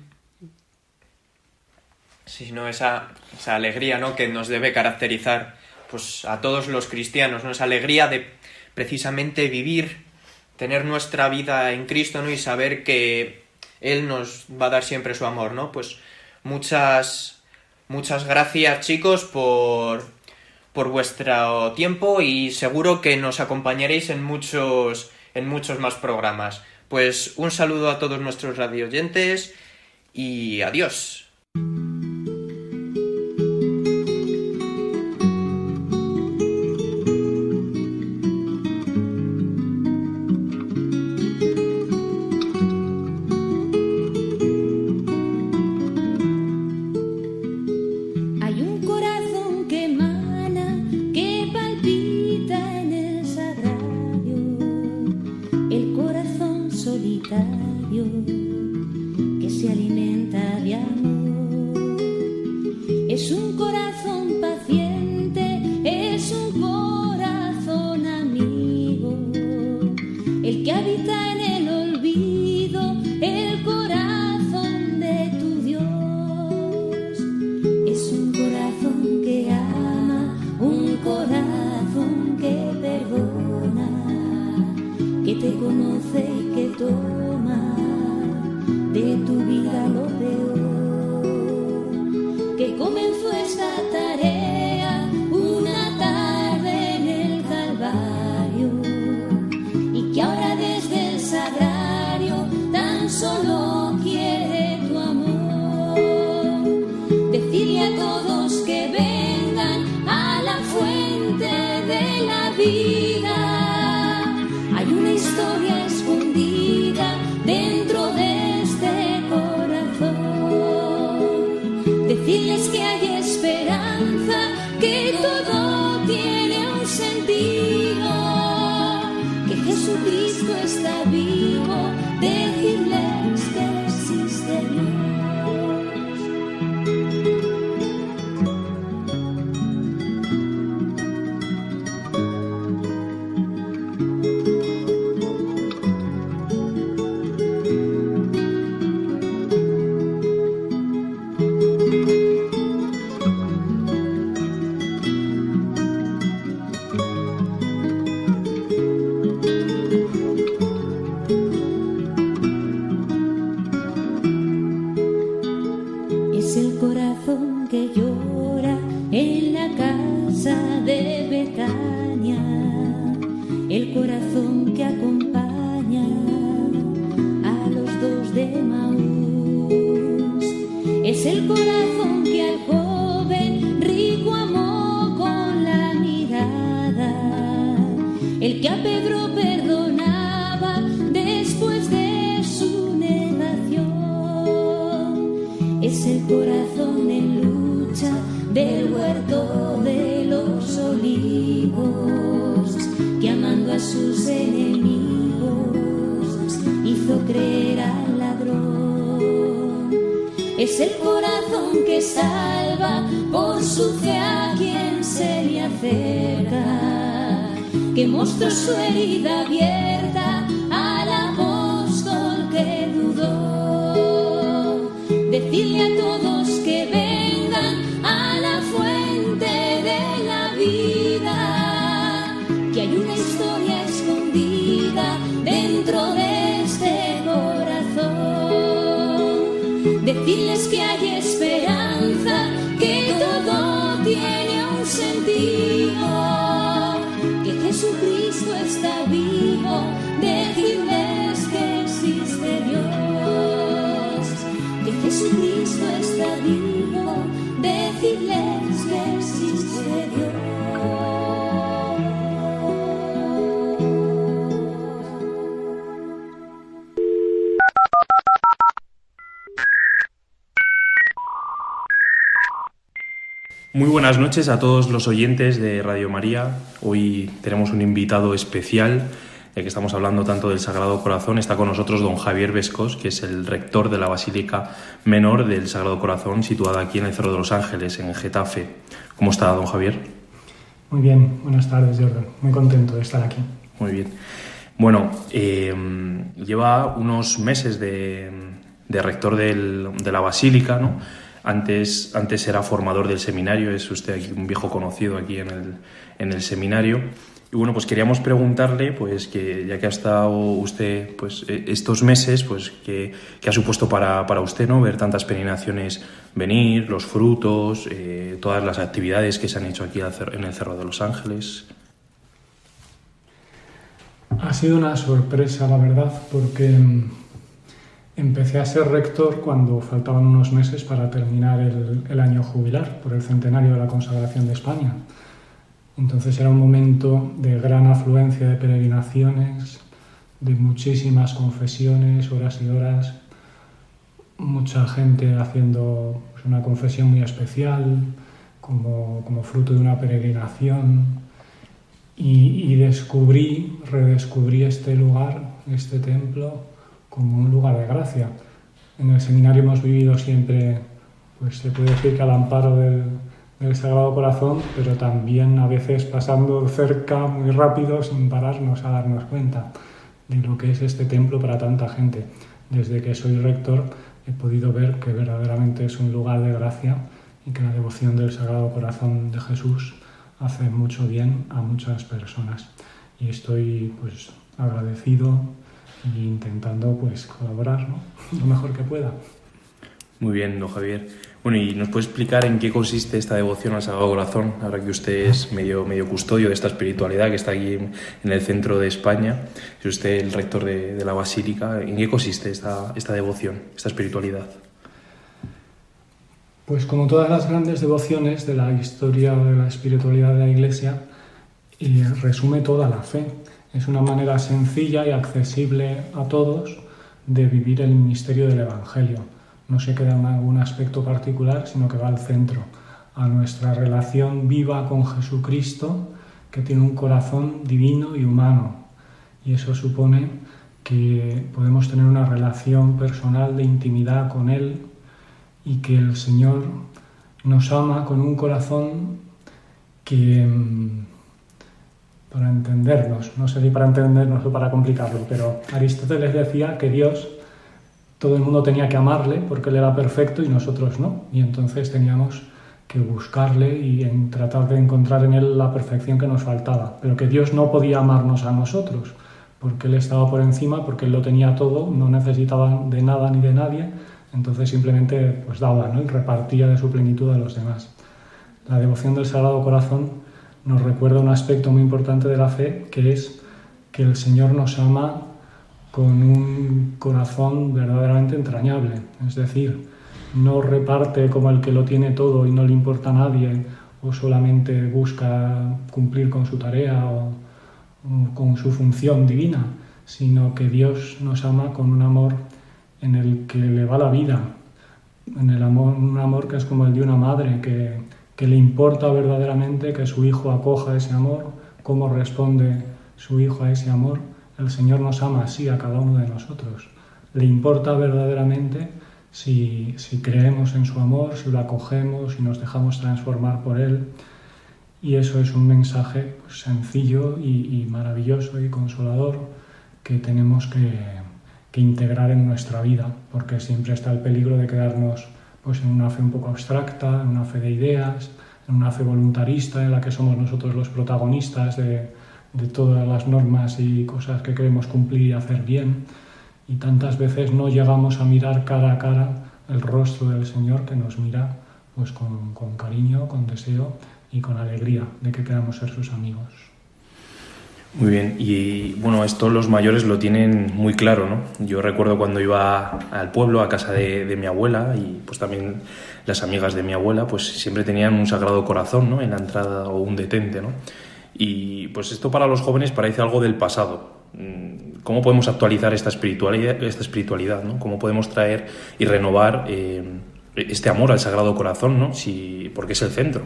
Sí, ¿no? Esa, esa alegría, ¿no? Que nos debe caracterizar, pues, a todos los cristianos, ¿no? Esa alegría de precisamente vivir, tener nuestra vida en Cristo, ¿no? Y saber que Él nos va a dar siempre su amor, ¿no? Pues muchas, muchas gracias, chicos, por, por vuestro tiempo y seguro que nos acompañaréis en muchos, en muchos más programas. Pues un saludo a todos nuestros radioyentes y adiós. Sus enemigos hizo creer al ladrón. Es el corazón que salva por su fe a quien se le acerca, que mostró su herida abierta al apóstol que dudó. Decirle a todos corazón. Decirles que buenas noches a todos los oyentes de Radio María. Hoy tenemos un invitado especial, ya que estamos hablando tanto del Sagrado Corazón. Está con nosotros don Javier Vescos, que es el rector de la Basílica Menor del Sagrado Corazón, situada aquí en el Cerro de los Ángeles, en Getafe. ¿Cómo está, don Javier? Muy bien, buenas tardes, Jordan. Muy contento de estar aquí. Muy bien. Bueno, eh, lleva unos meses de, de rector del- de la Basílica, ¿no? Antes, antes era formador del seminario, es usted un viejo conocido aquí en el, en el seminario. Y bueno, pues queríamos preguntarle, pues que ya que ha estado usted pues, eh, estos meses, pues que ha supuesto para, para usted, ¿no? Ver tantas peregrinaciones venir, los frutos, eh, todas las actividades que se han hecho aquí en el Cerro de los Ángeles. Ha sido una sorpresa, la verdad, porque mm, empecé a ser rector cuando faltaban unos meses para terminar el, el año jubilar por el centenario de la consagración de España. Entonces era un momento de gran afluencia de peregrinaciones, de muchísimas confesiones, horas y horas, mucha gente haciendo pues, una confesión muy especial como, como fruto de una peregrinación. Y, y descubrí, redescubrí este lugar, este templo, como un lugar de gracia. En el seminario hemos vivido siempre, pues se puede decir que al amparo del, del Sagrado Corazón, pero también a veces pasando cerca muy rápido sin pararnos a darnos cuenta de lo que es este templo para tanta gente. Desde que soy rector he podido ver que verdaderamente es un lugar de gracia y que la devoción del Sagrado Corazón de Jesús hace mucho bien a muchas personas. Y estoy pues agradecido e intentando pues colaborar ¿no? lo mejor que pueda. Muy bien, don Javier. Bueno, ¿y nos puede explicar en qué consiste esta devoción al Sagrado Corazón, ahora que usted es medio, medio custodio de esta espiritualidad que está aquí en, en el centro de España? Es usted el rector de, de la Basílica. ¿En qué consiste esta, esta devoción, esta espiritualidad? Pues como todas las grandes devociones de la historia de la espiritualidad de la Iglesia, eh, resume toda la fe. Es una manera sencilla y accesible a todos de vivir el misterio del Evangelio. No se queda en algún aspecto particular, sino que va al centro, a nuestra relación viva con Jesucristo, que tiene un corazón divino y humano. Y eso supone que podemos tener una relación personal de intimidad con Él y que el Señor nos ama con un corazón que, mm, para entendernos, no sé si para entendernos o para complicarlo, pero Aristóteles decía que Dios, todo el mundo tenía que amarle porque Él era perfecto y nosotros no, y entonces teníamos que buscarle y en tratar de encontrar en Él la perfección que nos faltaba, pero que Dios no podía amarnos a nosotros, porque Él estaba por encima, porque Él lo tenía todo, no necesitaba de nada ni de nadie, entonces simplemente pues daba y repartía de su plenitud a los demás. La devoción del Sagrado Corazón nos recuerda un aspecto muy importante de la fe, que es que el Señor nos ama con un corazón verdaderamente entrañable, es decir, no reparte como el que lo tiene todo y no le importa a nadie o solamente busca cumplir con su tarea o, con su función divina, sino que Dios nos ama con un amor en el que le va la vida, en el amor, un amor que es como el de una madre, que, que le importa verdaderamente que su hijo acoja ese amor, cómo responde su hijo a ese amor. El Señor nos ama así a cada uno de nosotros. Le importa verdaderamente si, si creemos en su amor, si lo acogemos, si nos dejamos transformar por él. Y eso es un mensaje pues, sencillo y, y maravilloso y consolador que tenemos que, que integrar en nuestra vida, porque siempre está el peligro de quedarnos pues, en una fe un poco abstracta, en una fe de ideas, en una fe voluntarista en la que somos nosotros los protagonistas de, todas las normas y cosas que queremos cumplir y hacer bien. Y tantas veces no llegamos a mirar cara a cara el rostro del Señor que nos mira pues, con, con cariño, con deseo y con alegría de que queramos ser sus amigos. Muy bien, y bueno, esto los mayores lo tienen muy claro, ¿no? Yo recuerdo cuando iba al pueblo, a casa de, de, mi abuela, y pues también las amigas de mi abuela, pues siempre tenían un sagrado corazón, ¿no? En la entrada o un detente, ¿no? Y pues esto para los jóvenes parece algo del pasado. ¿Cómo podemos actualizar esta espiritualidad, esta espiritualidad ¿no? ¿Cómo podemos traer y renovar eh, este amor al sagrado corazón, ¿no? Si, porque es el centro.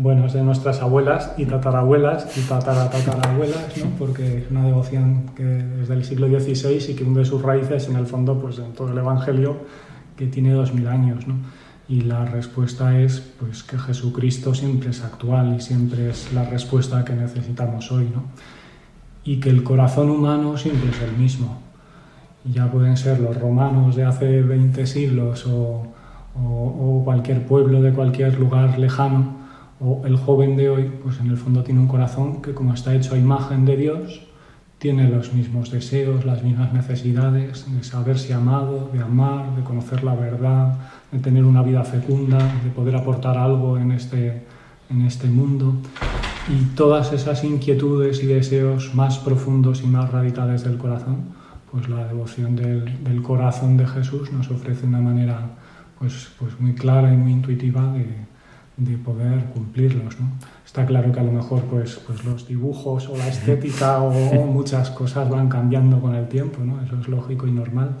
Bueno, es de nuestras abuelas y tatarabuelas y tataratatarabuelas, ¿no? porque es una devoción que es del siglo XVI y que hunde sus raíces en el fondo pues, en todo el Evangelio que tiene dos mil años. ¿no? Y la respuesta es pues, que Jesucristo siempre es actual y siempre es la respuesta que necesitamos hoy. ¿no? Y que el corazón humano siempre es el mismo. Ya pueden ser los romanos de hace 20 siglos o, o, o cualquier pueblo de cualquier lugar lejano o el joven de hoy, pues en el fondo tiene un corazón que como está hecho a imagen de Dios, tiene los mismos deseos, las mismas necesidades de saberse amado, de amar, de conocer la verdad, de tener una vida fecunda, de poder aportar algo en este, en este mundo. Y todas esas inquietudes y deseos más profundos y más radicales del corazón, pues la devoción del, del corazón de Jesús nos ofrece una manera pues, pues muy clara y muy intuitiva de, de poder cumplirlos. ¿no? Está claro que a lo mejor pues, pues los dibujos o la estética o, o, muchas cosas van cambiando con el tiempo, ¿no? eso es lógico y normal,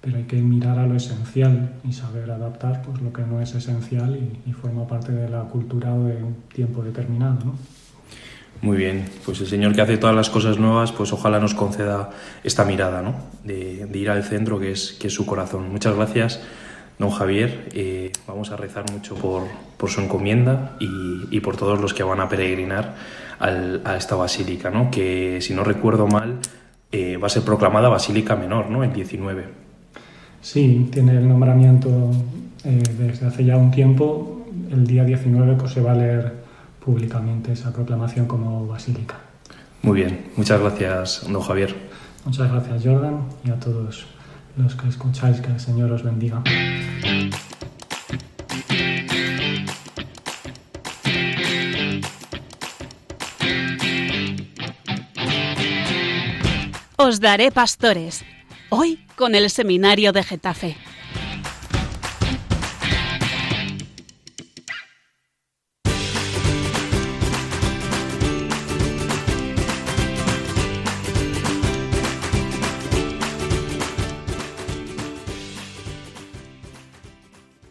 pero hay que mirar a lo esencial y saber adaptar pues, lo que no es esencial y, y forma parte de la cultura de un tiempo determinado. ¿no? Muy bien, pues el Señor que hace todas las cosas nuevas, pues ojalá nos conceda esta mirada, ¿no? De, de ir al centro que es, que es su corazón. Muchas gracias don Javier, eh, vamos a rezar mucho por, por su encomienda y, y, por todos los que van a peregrinar al, a esta basílica, ¿no? que si no recuerdo mal eh, va a ser proclamada Basílica Menor, ¿no? el 19. Sí, tiene el nombramiento eh, desde hace ya un tiempo. El día 19 pues, se va a leer públicamente esa proclamación como basílica. Muy bien, muchas gracias, don Javier. Muchas gracias, Jordan, y a todos los que escucháis, que el Señor os bendiga. Os daré pastores, hoy con el Seminario de Getafe.